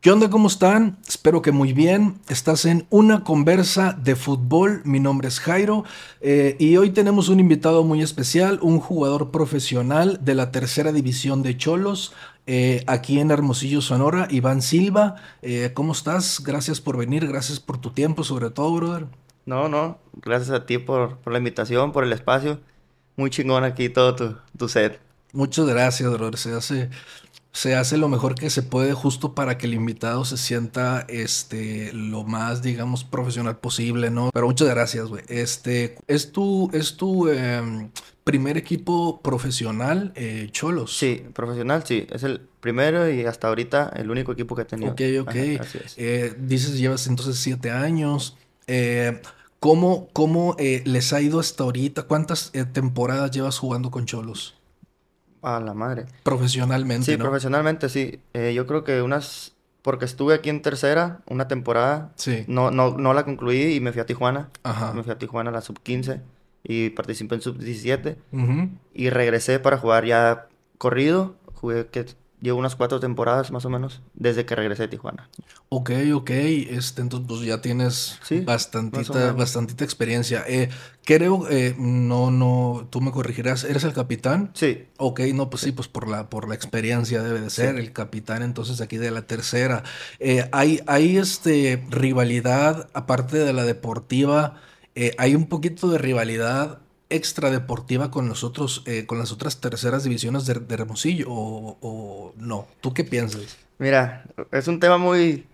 ¿Qué onda? ¿Cómo están? Espero que muy bien. Estás en una conversa de fútbol. Mi nombre es Jairo eh, y hoy tenemos un invitado muy especial, un jugador profesional de la tercera división de Cholos, eh, aquí en Hermosillo, Sonora, Iván Silva. Eh, ¿Cómo estás? Gracias por venir, gracias por tu tiempo, sobre todo, brother. No, no, gracias a ti por, por la invitación, por el espacio. Muy chingón aquí todo tu, tu set. Muchas gracias, brother. Se hace se hace lo mejor que se puede justo para que el invitado se sienta este lo más digamos profesional posible, ¿no? Pero muchas gracias, güey. Este es tu es tu em, primer equipo profesional eh, Cholos. Sí, profesional, sí, es el primero y hasta ahorita el único equipo que he tenido. Ok, ok. Eh, dices llevas entonces siete años. Eh, ¿Cómo, cómo les ha ido hasta ahorita? ¿Cuántas temporadas llevas jugando con Cholos? A la madre. Profesionalmente. Sí, profesionalmente sí. Eh, yo creo que unas. Porque estuve aquí en tercera, una temporada. Sí. No, no, no la concluí y me fui a Tijuana. Ajá. Me fui a Tijuana a la sub 15 y participé en sub 17. Y regresé para jugar ya corrido. Jugué que llevo unas cuatro temporadas más o menos desde que regresé de Tijuana. Ok, ok. Este, entonces pues ya tienes bastantita, bastantita experiencia. Eh, creo, eh, no, no, tú me corregirás, ¿eres el capitán? Sí. Ok, no, pues sí, pues por la, por la experiencia debe de ser el capitán entonces aquí de la tercera. Eh, hay, hay este, rivalidad, aparte de la deportiva, hay un poquito de rivalidad extradeportiva con nosotros, eh, con las otras terceras divisiones de, Hermosillo o, no? ¿Tú qué piensas? Mira, es un tema muy,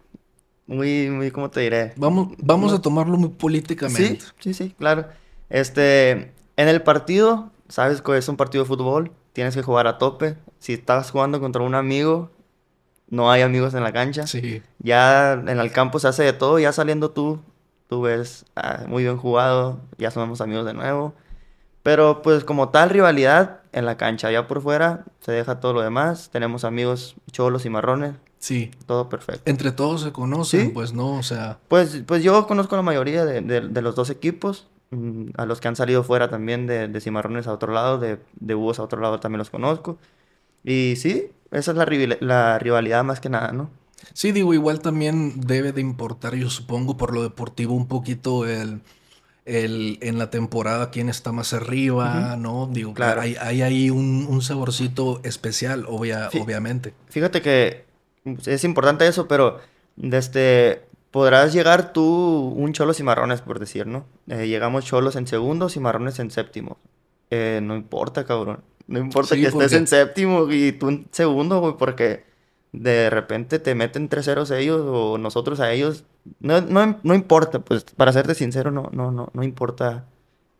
muy, muy, ¿cómo te diré? Vamos, vamos a tomarlo muy políticamente. Sí, sí, sí, claro. Este, en el partido, sabes que es un partido de fútbol, tienes que jugar a tope. Si estás jugando contra un amigo, no hay amigos en la cancha. Sí. Ya en el campo se hace de todo, ya saliendo tú, tú ves ah, muy bien jugado, ya somos amigos de nuevo. Pero pues como tal rivalidad en la cancha, ya por fuera se deja todo lo demás. Tenemos amigos cholos y marrones. Sí. Todo perfecto. Entre todos se conocen, pues no, o sea. Pues, pues yo conozco la mayoría de, de, los dos equipos. Mm, a los que han salido fuera también de, de cimarrones a otro lado, de, de búhos a otro lado también los conozco. Y sí, esa es la, la rivalidad más que nada, ¿no? Sí, digo, igual también debe de importar, yo supongo, por lo deportivo un poquito el el, en la temporada quién está más arriba, ¿no? Digo, claro. hay, hay ahí un, saborcito especial, obviamente. Fíjate que es importante eso, pero desde podrás llegar tú un cholos y marrones, por decir, ¿no? Eh, llegamos cholos en segundos y marrones en séptimo. Eh, no importa, cabrón. No importa que estés en séptimo y tú en segundo, güey, porque de repente te meten 3-0 ellos o nosotros a ellos. No, no, no, importa, pues para serte sincero, no, no, no, no importa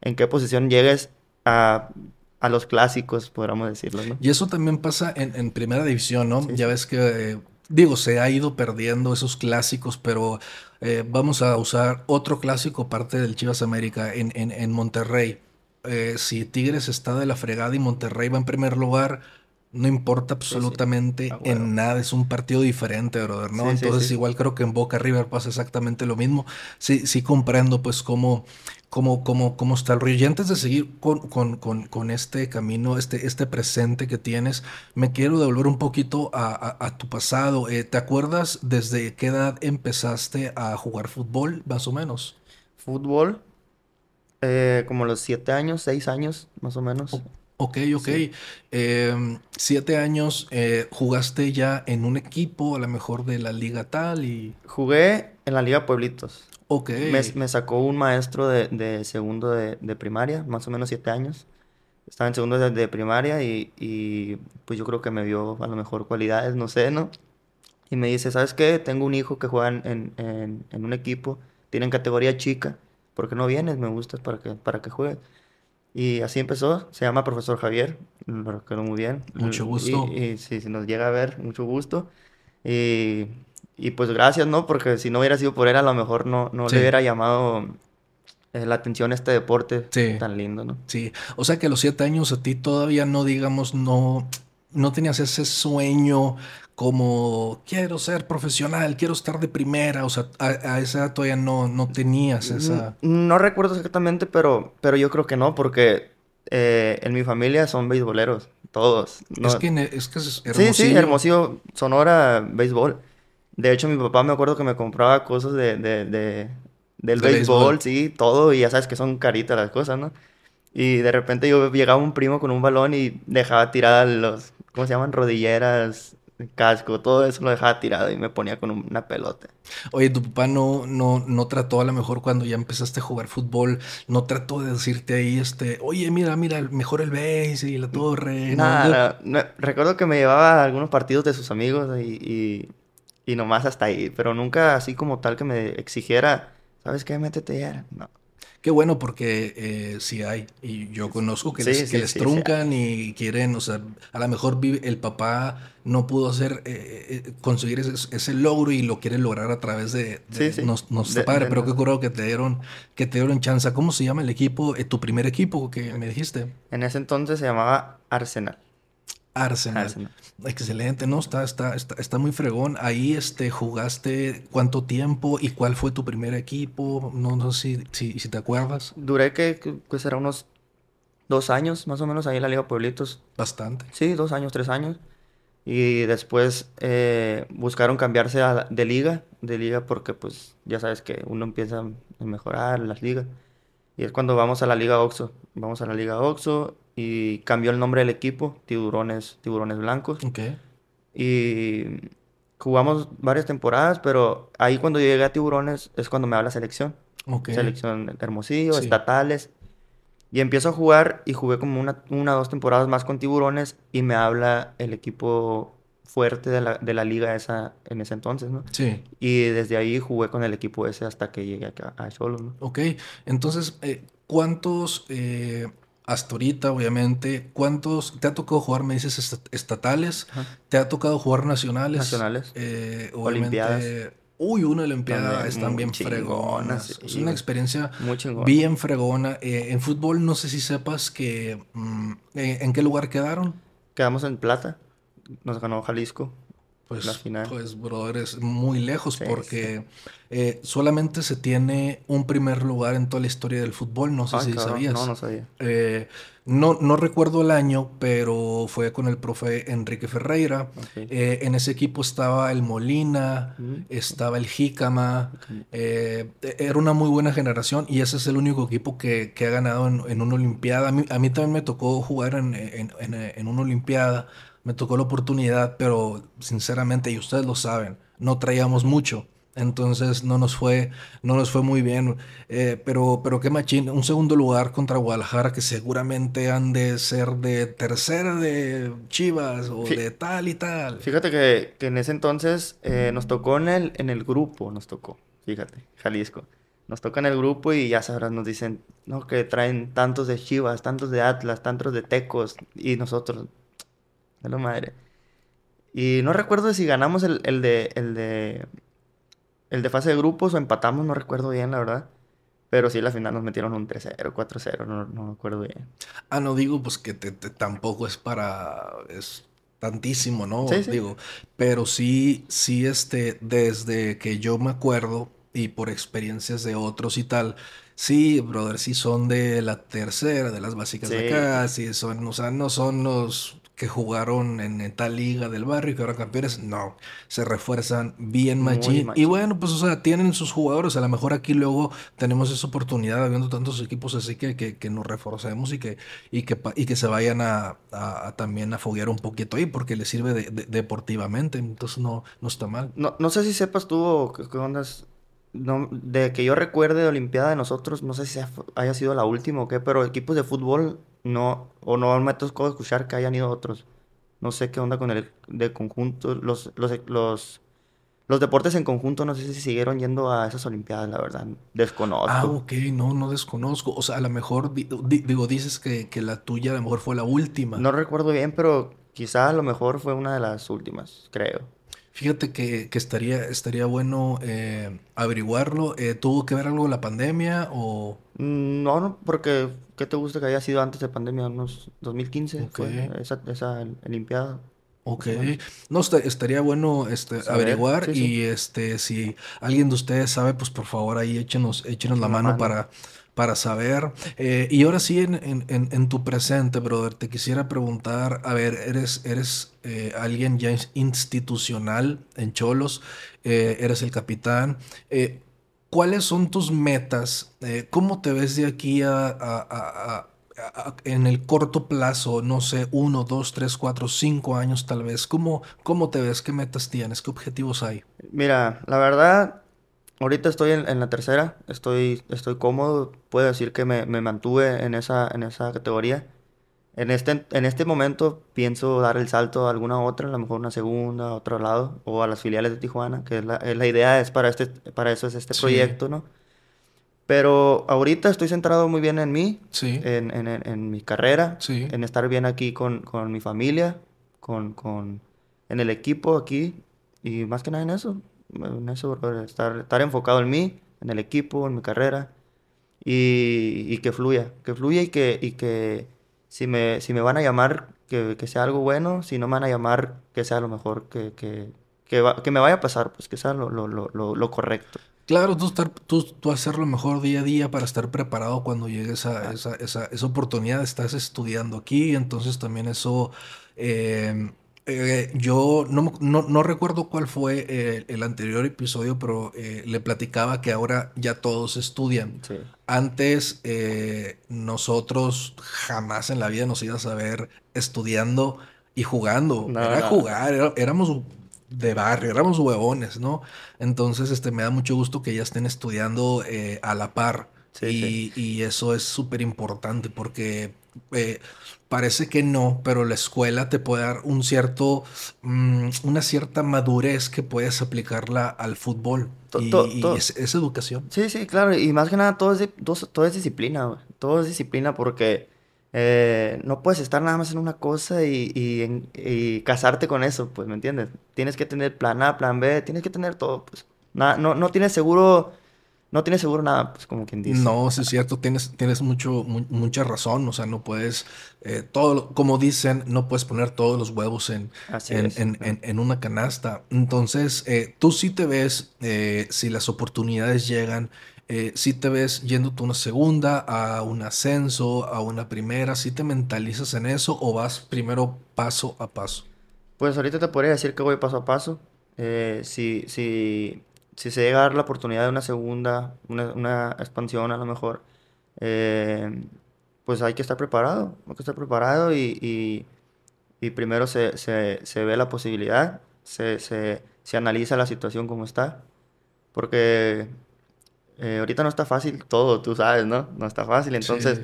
en qué posición llegues a, a los clásicos, podríamos decirlo, ¿no? Y eso también pasa en, en primera división, ¿no? Ya ves que, digo, se ha ido perdiendo esos clásicos, pero eh, vamos a usar otro clásico parte del Chivas América en, en, en Monterrey. Eh, si Tigres está de la fregada y Monterrey va en primer lugar, no importa absolutamente ah, en nada, es un partido diferente, brother, ¿no? Entonces igual creo que en Boca River pasa exactamente lo mismo. Sí, sí comprendo pues cómo, cómo, cómo, cómo está el río. Y antes de seguir con, con, con, con, este camino, este, este presente que tienes, me quiero devolver un poquito a, a, tu pasado. Eh, ¿Te acuerdas desde qué edad empezaste a jugar fútbol, más o menos? Fútbol, eh, como los siete años, seis años, más o menos. Ok, ok. Em, siete años, eh, ¿jugaste ya en un equipo, a lo mejor de la liga tal? y Jugué en la liga Pueblitos. Ok. Me, sacó un maestro de, segundo de, primaria, más o menos siete años. Estaba en segundo de, primaria y, pues yo creo que me vio a lo mejor cualidades, no sé, ¿no? Y me dice, ¿sabes qué? Tengo un hijo que juega en, en, un equipo, tiene en categoría chica, ¿por qué no vienes? Me gustas para que, para que juegues. Y así empezó, se llama Profesor Javier, lo recuerdo muy bien. Mucho gusto. Y, si, nos llega a ver, mucho gusto. Y, y, pues gracias, ¿no? Porque si no hubiera sido por él, a lo mejor no, no le hubiera llamado eh, la atención a este deporte tan lindo, ¿no? Sí, o sea que a los siete años a ti todavía no, digamos, no, no tenías ese sueño como quiero ser profesional, quiero estar de primera, o sea, a, esa edad todavía no, no tenías esa... No, recuerdo exactamente, pero, pero yo creo que no, porque eh, en mi familia son beisboleros, todos. Es que es, que es Hermosillo. Sí, sí, Hermosillo, Sonora, béisbol. De hecho, mi papá me acuerdo que me compraba cosas de, de, de del béisbol, sí, todo, y ya sabes que son caritas las cosas, ¿no? Y de repente yo llegaba un primo con un balón y dejaba tiradas los, ¿cómo se llaman? Rodilleras, casco, todo eso lo dejaba tirado y me ponía con una pelota. Oye, tu papá no, no, no trató a lo mejor cuando ya empezaste a jugar fútbol, no trató de decirte ahí, este, oye, mira, mira, mejor el base y la torre. Nada, recuerdo que me llevaba a algunos partidos de sus amigos y, y, y, nomás hasta ahí, pero nunca así como tal que me exigiera, ¿sabes qué? Métete ya. No. Qué bueno porque eh, sí hay, y yo conozco que les, que les truncan y quieren, o sea, a lo mejor el papá no pudo hacer, eh, eh, conseguir ese, logro y lo quiere lograr a través de, de nos, padre, pero qué curado que te dieron, que te dieron chance. ¿Cómo se llama el equipo, tu primer equipo que me dijiste? En ese entonces se llamaba Arsenal. Arsenal. Excelente, ¿no? Está, está, está, muy fregón. Ahí este, jugaste cuánto tiempo y cuál fue tu primer equipo. No, no sé si, si, te acuerdas. Duré que, pues era unos dos años más o menos ahí en la Liga Pueblitos. Bastante. Sí, dos años, tres años. Y después eh, buscaron cambiarse de liga, de liga porque pues ya sabes que uno empieza a mejorar las ligas. Y es cuando vamos a la Liga Oxo. Vamos a la Liga Oxo y cambió el nombre del equipo, Tiburones, Tiburones Blancos. Y jugamos varias temporadas, pero ahí cuando yo llegué a Tiburones es cuando me habla selección. Okay. Selección Hermosillo, estatales. Y empiezo a jugar y jugué como una, una dos temporadas más con Tiburones y me habla el equipo fuerte de la, de la liga esa en ese entonces, ¿no? Sí. Y desde ahí jugué con el equipo ese hasta que llegué acá a Cholos, ¿no? Ok, entonces, eh, ¿cuántos eh, hasta ahorita, obviamente, ¿cuántos te ha tocado jugar, me dices, estatales? ¿Te ha tocado jugar nacionales? Nacionales. Eh, Olimpiadas. Uy, una Olimpiada están bien fregonas. es una experiencia bien fregona. Eh, en fútbol, no sé si sepas que. Mm, eh, ¿En qué lugar quedaron? Quedamos en plata. Nos ganó Jalisco. Pues, pues, brother, es muy lejos porque eh, solamente se tiene un primer lugar en toda la historia del fútbol. No sé si sabías. No, no sabía. Eh, no, no recuerdo el año, pero fue con el profe Enrique Ferreira. Eh, en ese equipo estaba el Molina, estaba el Jícama. era una muy buena generación y ese es el único equipo que, ha ganado en, una Olimpiada. A mí, a mí, también me tocó jugar en, en una Olimpiada me tocó la oportunidad, pero sinceramente, y ustedes lo saben, no traíamos mucho. Entonces no nos fue, no nos fue muy bien. Eh, pero, pero qué machín. Un segundo lugar contra Guadalajara que seguramente han de ser de tercera de Chivas o de tal y tal. Fíjate que, en ese entonces eh, nos tocó en el, en el grupo, nos tocó. Fíjate, Jalisco. Nos toca en el grupo y ya sabrás, nos dicen, no, que traen tantos de Chivas, tantos de Atlas, tantos de Tecos. Y nosotros, de la madre. Y no recuerdo si ganamos el, de, el, de, el de fase de grupos o empatamos, no recuerdo bien, la verdad. Pero sí, la final nos metieron un 3-0, 4-0, no, no recuerdo bien. Ah, no digo, pues que tampoco es para... Es tantísimo, ¿no? Sí, Digo, pero sí, sí, este, desde que yo me acuerdo y por experiencias de otros y tal, sí, brother, sí son de la tercera, de las básicas de acá, sí son, o sea, no son los que jugaron en, tal liga del barrio y que ahora campeones, no, se refuerzan bien machín. Y bueno, pues o sea, tienen sus jugadores, a lo mejor aquí luego tenemos esa oportunidad viendo tantos equipos así que, que, nos reforcemos y que, y que, y que se vayan a, también a foguear un poquito ahí porque les sirve deportivamente, entonces no, no está mal. No, no sé si sepas tú qué, qué ondas no, de que yo recuerde de Olimpiada de nosotros, no sé si haya sido la última o qué, pero equipos de fútbol no, o no me tocó escuchar que hayan ido otros. No sé qué onda con el de conjunto, los, los, los, los deportes en conjunto, no sé si siguieron yendo a esas Olimpiadas, la verdad, desconozco. Ah, ok, no, no desconozco. O sea, a lo mejor, digo, dices que, que la tuya a lo mejor fue la última. No recuerdo bien, pero quizá a lo mejor fue una de las últimas, creo. Fíjate que, estaría, estaría bueno eh, averiguarlo. Eh, ¿Tuvo que ver algo la pandemia o...? Mm, no, no, porque ¿qué te gusta que haya sido antes de pandemia? Unos 2015 fue esa, esa Olimpiada. Ok. No, estaría bueno este, averiguar y este si alguien de ustedes sabe, pues por favor ahí échenos, échenos la, mano, para para saber. Eh, y ahora sí, en, tu presente, brother, te quisiera preguntar, a ver, eres, eres eh, alguien ya institucional en Cholos, eh, eres el capitán. ¿Cuáles son tus metas? ¿Cómo te ves de aquí a, en el corto plazo, no sé, uno, dos, tres, cuatro, cinco años tal vez? ¿Cómo, ¿Cómo te ves? ¿Qué metas tienes? ¿Qué objetivos hay? Mira, la verdad, Ahorita estoy en, la tercera, estoy, estoy cómodo, puedo decir que me, mantuve en esa, en esa categoría. En este, en este momento pienso dar el salto a alguna otra, a lo mejor una segunda, a otro lado, o a las filiales de Tijuana, que es la, la idea es para, este, para eso es este proyecto, ¿no? Pero ahorita estoy centrado muy bien en mí, sí. en, en, en, mi carrera, sí. en estar bien aquí con, con mi familia, con, con, en el equipo aquí, y más que nada en eso en eso, estar, estar enfocado en mí, en el equipo, en mi carrera y, y que fluya, que fluya y que, y que si, me, si me van a llamar, que, que, sea algo bueno, si no me van a llamar, que sea lo mejor, que, que, que, me vaya a pasar, pues que sea lo, lo, lo, lo correcto. Claro, tú, estar, tú, tú hacer lo mejor día a día para estar preparado cuando llegue esa, esa, esa, esa oportunidad. Estás estudiando aquí, entonces también eso eh, eh, yo no, no, recuerdo cuál fue eh, el anterior episodio, pero eh, le platicaba que ahora ya todos estudian. Antes nosotros jamás en la vida nos ibas a ver estudiando y jugando. era jugar, éramos de barrio, éramos huevones, ¿no? Entonces este, me da mucho gusto que ya estén estudiando a la par. y, y, eso es súper importante porque Parece que no, pero la escuela te puede dar un cierto, mm, una cierta madurez que puedes aplicarla al fútbol. y, es, educación. Sí, sí, claro. Y más que nada, todo es, todo, es disciplina. Todo es disciplina porque eh, no puedes estar nada más en una cosa y, y, casarte con eso, pues, ¿me entiendes? Tienes que tener plan A, plan B, tienes que tener todo, pues. no, no tienes seguro no tienes seguro nada, pues como quien dice. No, sí es cierto, tienes, tienes mucho, mucha razón, o sea, no puedes, eh, todo, como dicen, no puedes poner todos los huevos en, en, en, una canasta. Entonces, eh, tú sí te ves, eh, si las oportunidades llegan, sí te ves yendo tú una segunda, a un ascenso, a una primera, sí te mentalizas en eso o vas primero paso a paso. Pues ahorita te podría decir que voy paso a paso. si, si si se llega a dar la oportunidad de una segunda, una, expansión a lo mejor, eh, pues hay que estar preparado, hay que estar preparado y, primero se, ve la posibilidad, se, analiza la situación como está, porque eh, ahorita no está fácil todo, tú sabes, ¿no? No está fácil, entonces,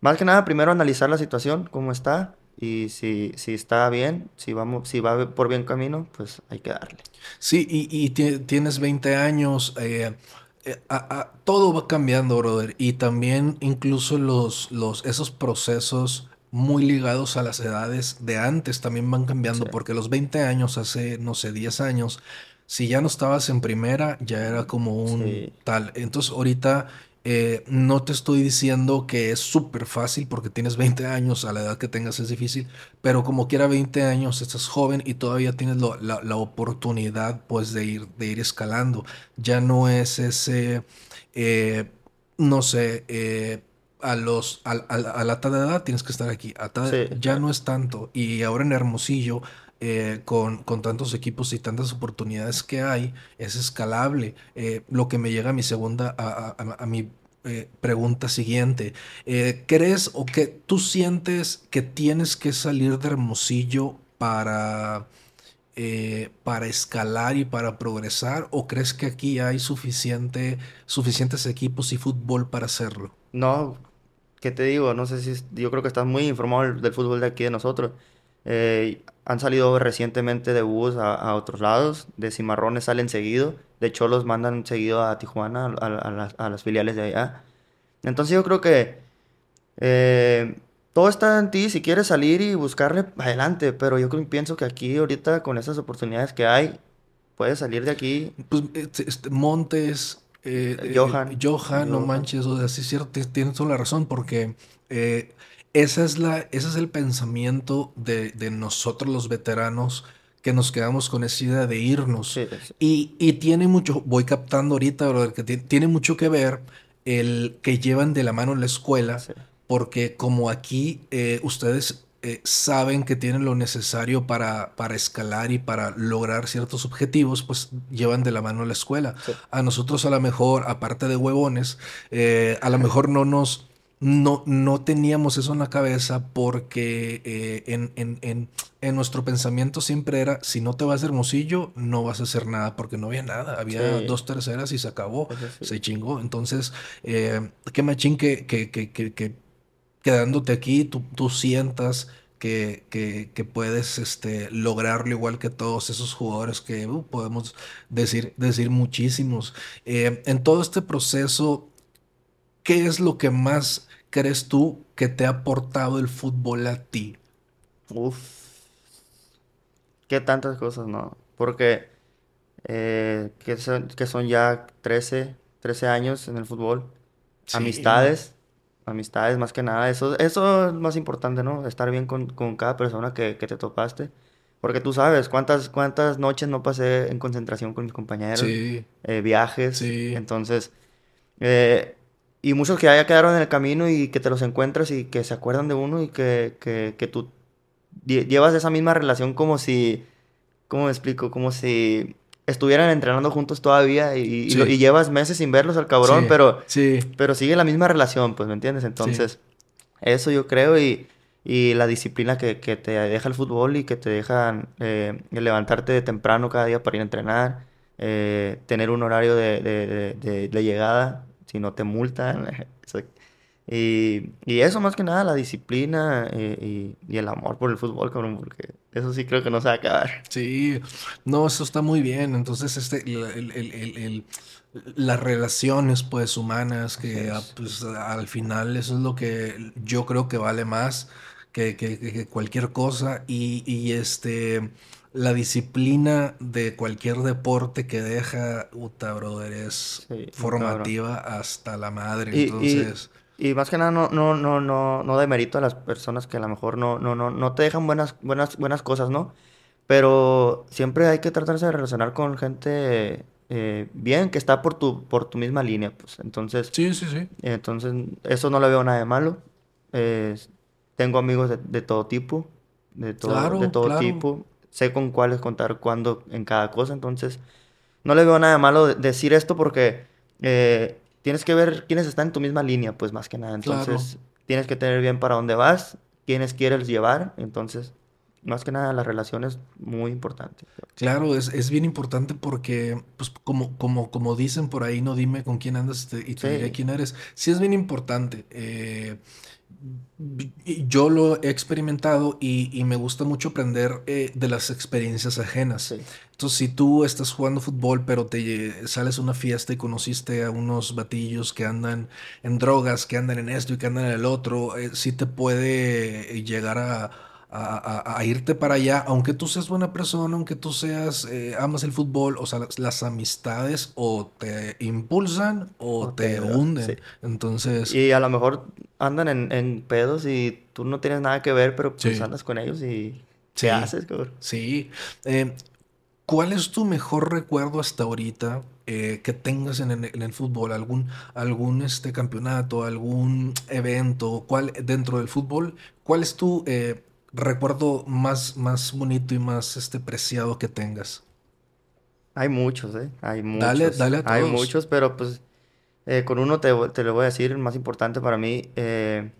más que nada, primero analizar la situación, cómo está, y si, si está bien, si, vamos, si va por bien camino, pues hay que darle. Sí, y, y tienes 20 años, eh, eh, todo va cambiando, brother, y también incluso los, los, esos procesos muy ligados a las edades de antes también van cambiando, porque los 20 años, hace, no sé, 10 años, si ya no estabas en primera, ya era como un tal. Entonces ahorita eh, no te estoy diciendo que es súper fácil porque tienes 20 años, a la edad que tengas es difícil, pero como quiera 20 años, estás joven y todavía tienes la, oportunidad pues de ir, de ir escalando. Ya no es ese, eh, no sé, eh, a, los, a, la tal edad tienes que estar aquí, ya no es tanto. Y ahora en Hermosillo con, con, tantos equipos y tantas oportunidades que hay, es escalable. lo que me llega a mi segunda, a, mi eh, pregunta siguiente. Eh, ¿Crees o que tú sientes que tienes que salir de Hermosillo para, eh, para escalar y para progresar? ¿O crees que aquí hay suficiente, suficientes equipos y fútbol para hacerlo? No, ¿qué te digo? No sé si yo creo que estás muy informado del, fútbol de aquí de nosotros. Han salido recientemente de bus a, otros lados, de cimarrones salen seguido de hecho, los mandan seguido a Tijuana, a, las filiales de allá. Entonces yo creo que eh, todo está en ti, si quieres salir y buscarle adelante, pero yo creo, pienso que aquí ahorita con esas oportunidades que hay, puedes salir de aquí. Pues este, este Montes, eh, eh, Johan. Johan, no manches, o sea, sí es cierto, tienes toda la razón, porque esa es la, ese es el pensamiento de, de nosotros los veteranos que nos quedamos con esa idea de irnos. Y, y, tiene mucho, voy captando ahorita, brother, que tiene mucho que ver el que llevan de la mano la escuela, porque como aquí eh, ustedes eh, saben que tienen lo necesario para, para escalar y para lograr ciertos objetivos, pues llevan de la mano la escuela. A nosotros a lo mejor, aparte de huevones, eh, a lo mejor no nos... No, no teníamos eso en la cabeza porque eh, en, en, en, nuestro pensamiento siempre era, si no te vas de Hermosillo, no vas a hacer nada, porque no había nada. Había dos terceras y se acabó, se chingó. Entonces, qué machín que, que, que, que quedándote aquí, tú, tú sientas que, que, puedes este, lograrlo igual que todos esos jugadores que uh, podemos decir, decir muchísimos. Eh, en todo este proceso, ¿qué es lo que más crees tú que te ha aportado el fútbol a ti? Uf. Qué tantas cosas, ¿no? Porque eh, que, son, que son ya 13, 13 años en el fútbol. Amistades amistades más que nada. Eso, eso es más importante, ¿no? Estar bien con, con cada persona que, que, te topaste. Porque tú sabes cuántas, cuántas noches no pasé en concentración con mis compañeros. Sí. Eh, viajes. Sí. Entonces, eh, y muchos que ya quedaron en el camino y que te los encuentras y que se acuerdan de uno y que, que, que tú llevas esa misma relación como si, ¿cómo me explico? Como si estuvieran entrenando juntos todavía y, llevas meses sin verlos al cabrón, pero, sí. pero sigue la misma relación, pues, ¿me entiendes? Entonces, eso yo creo y, y la disciplina que, que, te deja el fútbol y que te deja eh, levantarte de temprano cada día para ir a entrenar, eh, tener un horario de, de, de, de, llegada, si no te multan. Y, y, eso más que nada, la disciplina eh, y, y, el amor por el fútbol, cabrón, porque eso sí creo que no se va a acabar. Sí, no, eso está muy bien. Entonces, este, el, el, el, las relaciones, pues, humanas, que pues, al final eso es lo que yo creo que vale más que, que, que cualquier cosa. Y, y este la disciplina de cualquier deporte que deja, Uta, brother, es formativa hasta la madre. Entonces. Y más que nada no, no, no, no, no demerito a las personas que a lo mejor no, no, no, no te dejan buenas, buenas, buenas cosas, ¿no? Pero siempre hay que tratarse de relacionar con gente eh, bien, que está por tu, por tu misma línea, pues. Entonces. Sí, sí, sí. Entonces, eso no le veo nada de malo. tengo amigos de, todo tipo, de todo, de todo tipo. Sé con cuáles contar cuándo en cada cosa. Entonces, no le veo nada de malo decir esto porque eh, tienes que ver quiénes están en tu misma línea, pues más que nada. Entonces, tienes que tener bien para dónde vas, quiénes quieres llevar. Entonces, más que nada, la relación es muy importante. Claro, es, es bien importante porque, pues, como, como, como dicen por ahí, no dime con quién andas y te diré quién eres. Sí, es bien importante. Eh, yo lo he experimentado y, me gusta mucho aprender eh, de las experiencias ajenas. Entonces, si tú estás jugando fútbol, pero te sales a una fiesta y conociste a unos batillos que andan en drogas, que andan en esto y que andan en el otro, eh, sí te puede llegar a a, irte para allá, aunque tú seas buena persona, aunque tú seas, eh, amas el fútbol, o sea, las, amistades o te impulsan o, te, hunden. Entonces... Y a lo mejor andan en, pedos y tú no tienes nada que ver, pero pues andas con ellos y... ¿Qué haces, cabrón? Sí. Eh, ¿Cuál es tu mejor recuerdo hasta ahorita eh, que tengas en, el fútbol? ¿Algún, algún este, campeonato, algún evento? ¿Cuál, dentro del fútbol? ¿Cuál es tu recuerdo más, más bonito y más este, preciado que tengas? Hay muchos, ¿eh? Hay muchos. Dale, dale a todos. Hay muchos, pero pues eh, con uno te, te, lo voy a decir, el más importante para mí. Eh,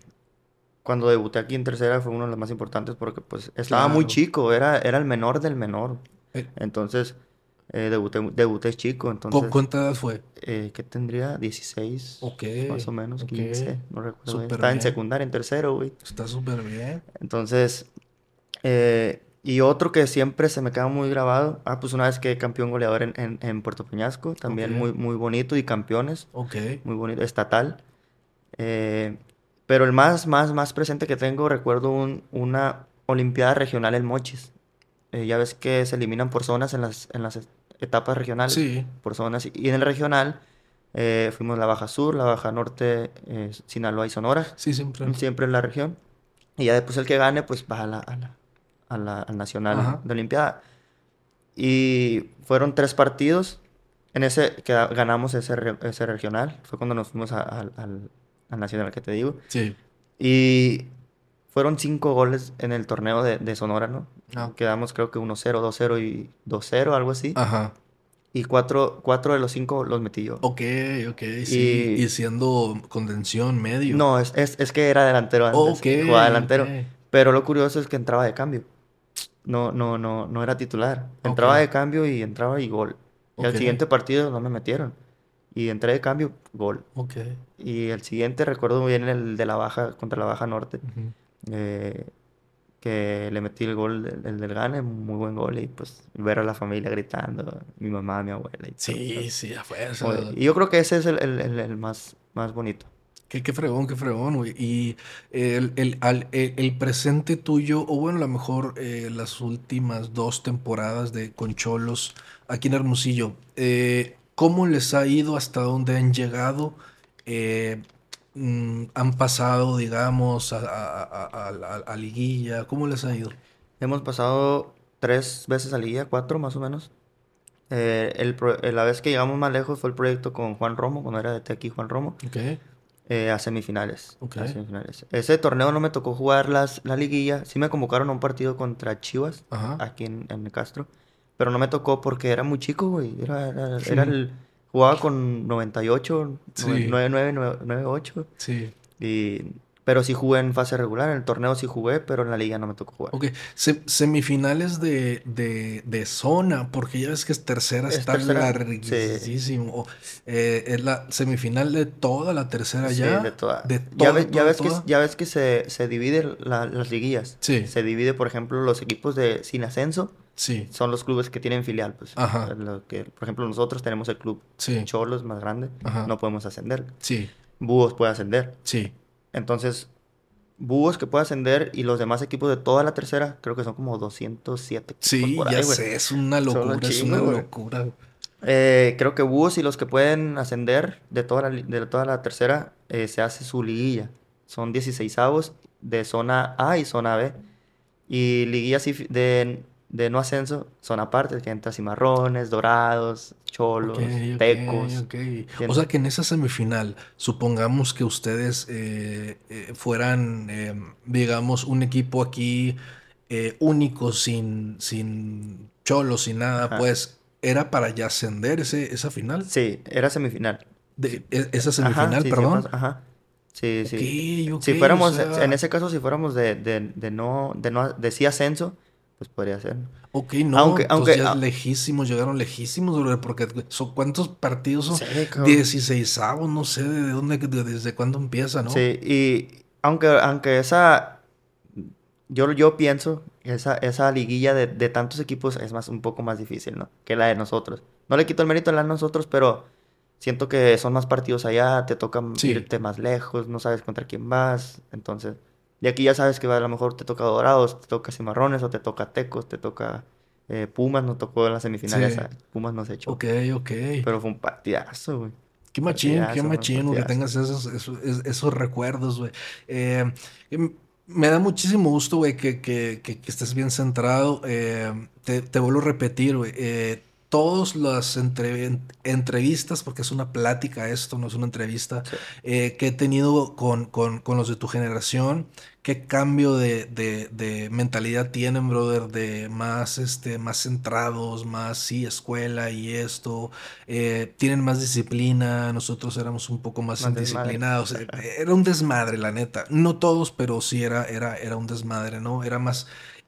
cuando debuté aquí en tercera fue uno de los más importantes porque pues estaba muy chico, era, era el menor del menor. Eh. Entonces, eh, debuté, debuté chico, entonces... ¿Con cuánta edad fue? Eh, ¿Qué tendría? 16, más o menos, 15, no recuerdo. Estaba en secundaria, en tercero, güey. Está súper bien. Entonces, eh, y otro que siempre se me queda muy grabado, ah, pues una vez que campeón goleador en, en, Puerto Peñasco, también muy, muy bonito, y campeones. Ok. Muy bonito, estatal. Pero el más, más, más presente que tengo, recuerdo un, una Olimpiada Regional en Mochis. Ya ves que se eliminan por zonas en las, en las etapas regionales. Sí. Por zonas. Y en el regional eh, fuimos la Baja Sur, la Baja Norte, eh, Sinaloa y Sonora. Sí, siempre. Siempre en la región. Y ya después el que gane, pues va a la, a la, a la al Nacional de Olimpiada. Y fueron tres partidos. En ese que ganamos ese, ese regional, fue cuando nos fuimos al, al, nacional que te digo. Sí. Y fueron cinco goles en el torneo de, de Sonora, ¿no? Ah. Quedamos creo que 1-0, 2-0 y 2-0, algo así. Ajá. Y cuatro, cuatro de los cinco los metí yo. Ok, ok, sí. Y, siendo contención medio. No, es, es, es que era delantero antes. Ok. Jugaba delantero. Pero lo curioso es que entraba de cambio. No, no, no, no era titular. Entraba de cambio y entraba y gol. Y al siguiente partido no me metieron. Y entré de cambio, gol. Ok. Y el siguiente, recuerdo muy bien el de la Baja, contra la Baja Norte. Eh, que le metí el gol, el, del gane, muy buen gol, y pues ver a la familia gritando, mi mamá, mi abuela. Y sí, sí, a fuerza. Y yo creo que ese es el, el, el más, más bonito. Qué, qué fregón, qué fregón, güey. Y el, el, el, presente tuyo, o bueno, a lo mejor eh, las últimas dos temporadas de Concholos aquí en Hermosillo, eh, ¿cómo les ha ido? ¿Hasta dónde han llegado? Eh, Mm, han pasado, digamos, a, liguilla? ¿Cómo les ha ido? Hemos pasado tres veces a liguilla, cuatro más o menos. Eh, el, eh, la vez que llegamos más lejos fue el proyecto con Juan Romo, cuando era de Tequi Juan Romo. Eh, a, semifinales, Ese torneo no me tocó jugar las, la liguilla. Sí me convocaron a un partido contra Chivas, aquí en, en, Castro. Pero no me tocó porque era muy chico, güey. Era, era el Jugaba con 98, sí. 99, 98. Sí. Y, pero sí jugué en fase regular. En el torneo sí jugué, pero en la liga no me tocó jugar. Ok. semifinales de, de, de, zona, porque ya ves que es tercera, está larguísimo. Eh, es la semifinal de toda la tercera ya. de toda. De ya, ves, ya, ves Que, ya ves que se, se dividen las liguillas. Sí. Se divide, por ejemplo, los equipos de sin ascenso Sí. Son los clubes que tienen filial, pues. Ajá. Lo que, por ejemplo, nosotros tenemos el club sí. Cholos más grande, no podemos ascender. Sí. Búhos puede ascender. Sí. Entonces, Búhos que puede ascender y los demás equipos de toda la tercera, creo que son como 207. Sí, ya sé, es una locura, es una locura. Eh, creo que Búhos y los que pueden ascender de toda la, de toda la tercera, eh, se hace su liguilla. Son 16 avos de zona A y zona B. Y liguillas de de no ascenso son aparte, que entran cimarrones, dorados, cholos, pecos. o sea que en esa semifinal, supongamos que ustedes eh, eh, fueran, em, digamos, un equipo aquí eh, único, sin, sin cholos, sin nada, pues, ¿era para ya ascender ese, esa final? Sí, era semifinal. De, e, esa semifinal, perdón. ajá. Sí, sí. si fuéramos, en ese caso, si fuéramos de, de, de no, de no, de sí ascenso, pues podría ser. Ok, no, aunque, aunque ya lejísimos, llegaron lejísimos, porque son cuántos partidos son, 16 avos, no sé de dónde, desde cuándo empieza, ¿no? Sí, y aunque, aunque esa, yo, yo pienso, esa, esa liguilla de, de, tantos equipos es más, un poco más difícil, ¿no? Que la de nosotros. No le quito el mérito a la de nosotros, pero siento que son más partidos allá, te toca irte más lejos, no sabes contra quién vas, entonces... Y aquí ya sabes que a lo mejor te toca Dorados, te toca Cimarrones, o te toca Tecos, te toca eh, Pumas, no tocó en las semifinales. Pumas no se echó. Ok, ok. Pero fue un partidazo, güey. Qué machín, qué machín, que tengas esos, esos, recuerdos, güey. Eh, em, me da muchísimo gusto, güey, que, que, que, estés bien centrado. Eh, te, te, vuelvo a repetir, güey. Todas las entrevistas, porque es una plática esto, no es una entrevista, eh, que he tenido con, con, con, los de tu generación, qué cambio de, de, mentalidad tienen, brother, de más, este, más centrados, más, sí, escuela y esto, eh, tienen más disciplina, nosotros éramos un poco más, indisciplinados, era un desmadre, la neta, no todos, pero sí era, era, era un desmadre, ¿no? Era más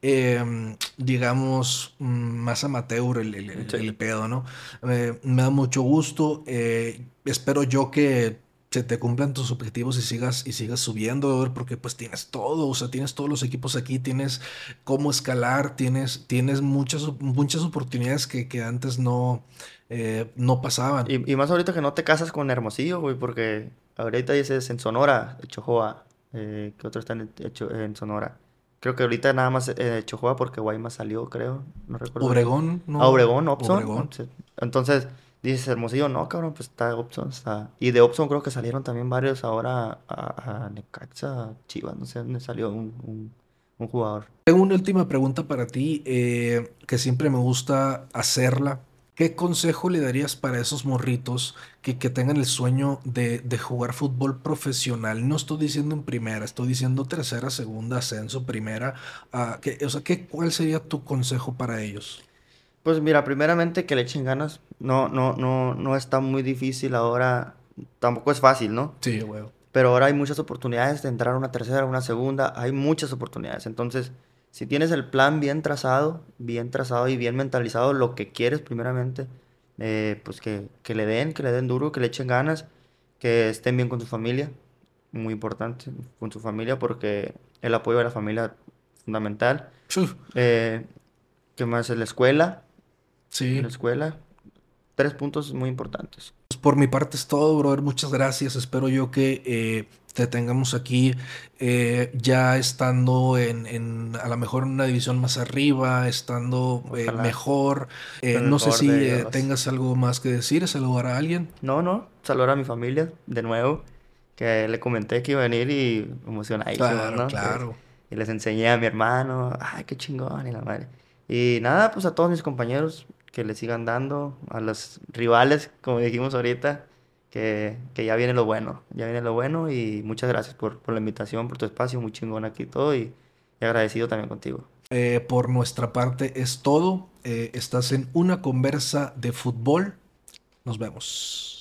Em, digamos, mm, más amateur el, el, pedo, ¿no? Eh, me da mucho gusto. Eh, espero yo que se te cumplan tus objetivos y sigas y sigas subiendo, porque pues tienes todo, o sea, tienes todos los equipos aquí, tienes cómo escalar, tienes, tienes muchas, muchas oportunidades que, que antes no, eh, no pasaban. Y, más ahorita que no te casas con Hermosillo, güey, porque ahorita dices en Sonora, Chojoa, eh, que otro está en, en Sonora. Creo que ahorita nada más eh, Chojoa porque Guaymas salió, creo. No recuerdo. Obregón, ¿no? Ah, Obregón, Opson. Entonces, dices Hermosillo, no, cabrón, pues está Opson. Está... Y de Opson creo que salieron también varios ahora a, a Necaxa, Chivas, no sé dónde salió un, un, jugador. Tengo una última pregunta para ti, eh, que siempre me gusta hacerla. ¿Qué consejo le darías para esos morritos que, tengan el sueño de, jugar fútbol profesional? No estoy diciendo en primera, estoy diciendo tercera, segunda, ascenso, primera. Ah, o sea, ¿qué, ¿cuál sería tu consejo para ellos? Pues mira, primeramente que le echen ganas. No, no, no, no está muy difícil ahora. Tampoco es fácil, ¿no? Sí, güey. Pero ahora hay muchas oportunidades de entrar a una tercera, a una segunda. Hay muchas oportunidades. Entonces, si tienes el plan bien trazado, bien trazado y bien mentalizado, lo que quieres primeramente, eh, pues que, le den, que le den duro, que le echen ganas, que estén bien con su familia, muy importante, con su familia, porque el apoyo de la familia es fundamental. Eh, ¿Qué más? La escuela. Sí. La escuela. Tres puntos muy importantes. Pues por mi parte es todo, brother. Muchas gracias. Espero yo que eh, te tengamos aquí eh, ya estando en, a lo mejor en una división más arriba, estando eh, mejor. Eh, no sé si tengas algo más que decir, saludar a alguien. No, no, saludar a mi familia de nuevo, que le comenté que iba a venir y emocionadísimo, claro, Claro, Y les enseñé a mi hermano, ay, qué chingón, y la madre. Y nada, pues a todos mis compañeros que le sigan dando, a los rivales, como dijimos ahorita, que, ya viene lo bueno, ya viene lo bueno y muchas gracias por, la invitación, por tu espacio, muy chingón aquí todo y, agradecido también contigo. Eh, por nuestra parte es todo. Eh, estás en una conversa de fútbol. Nos vemos.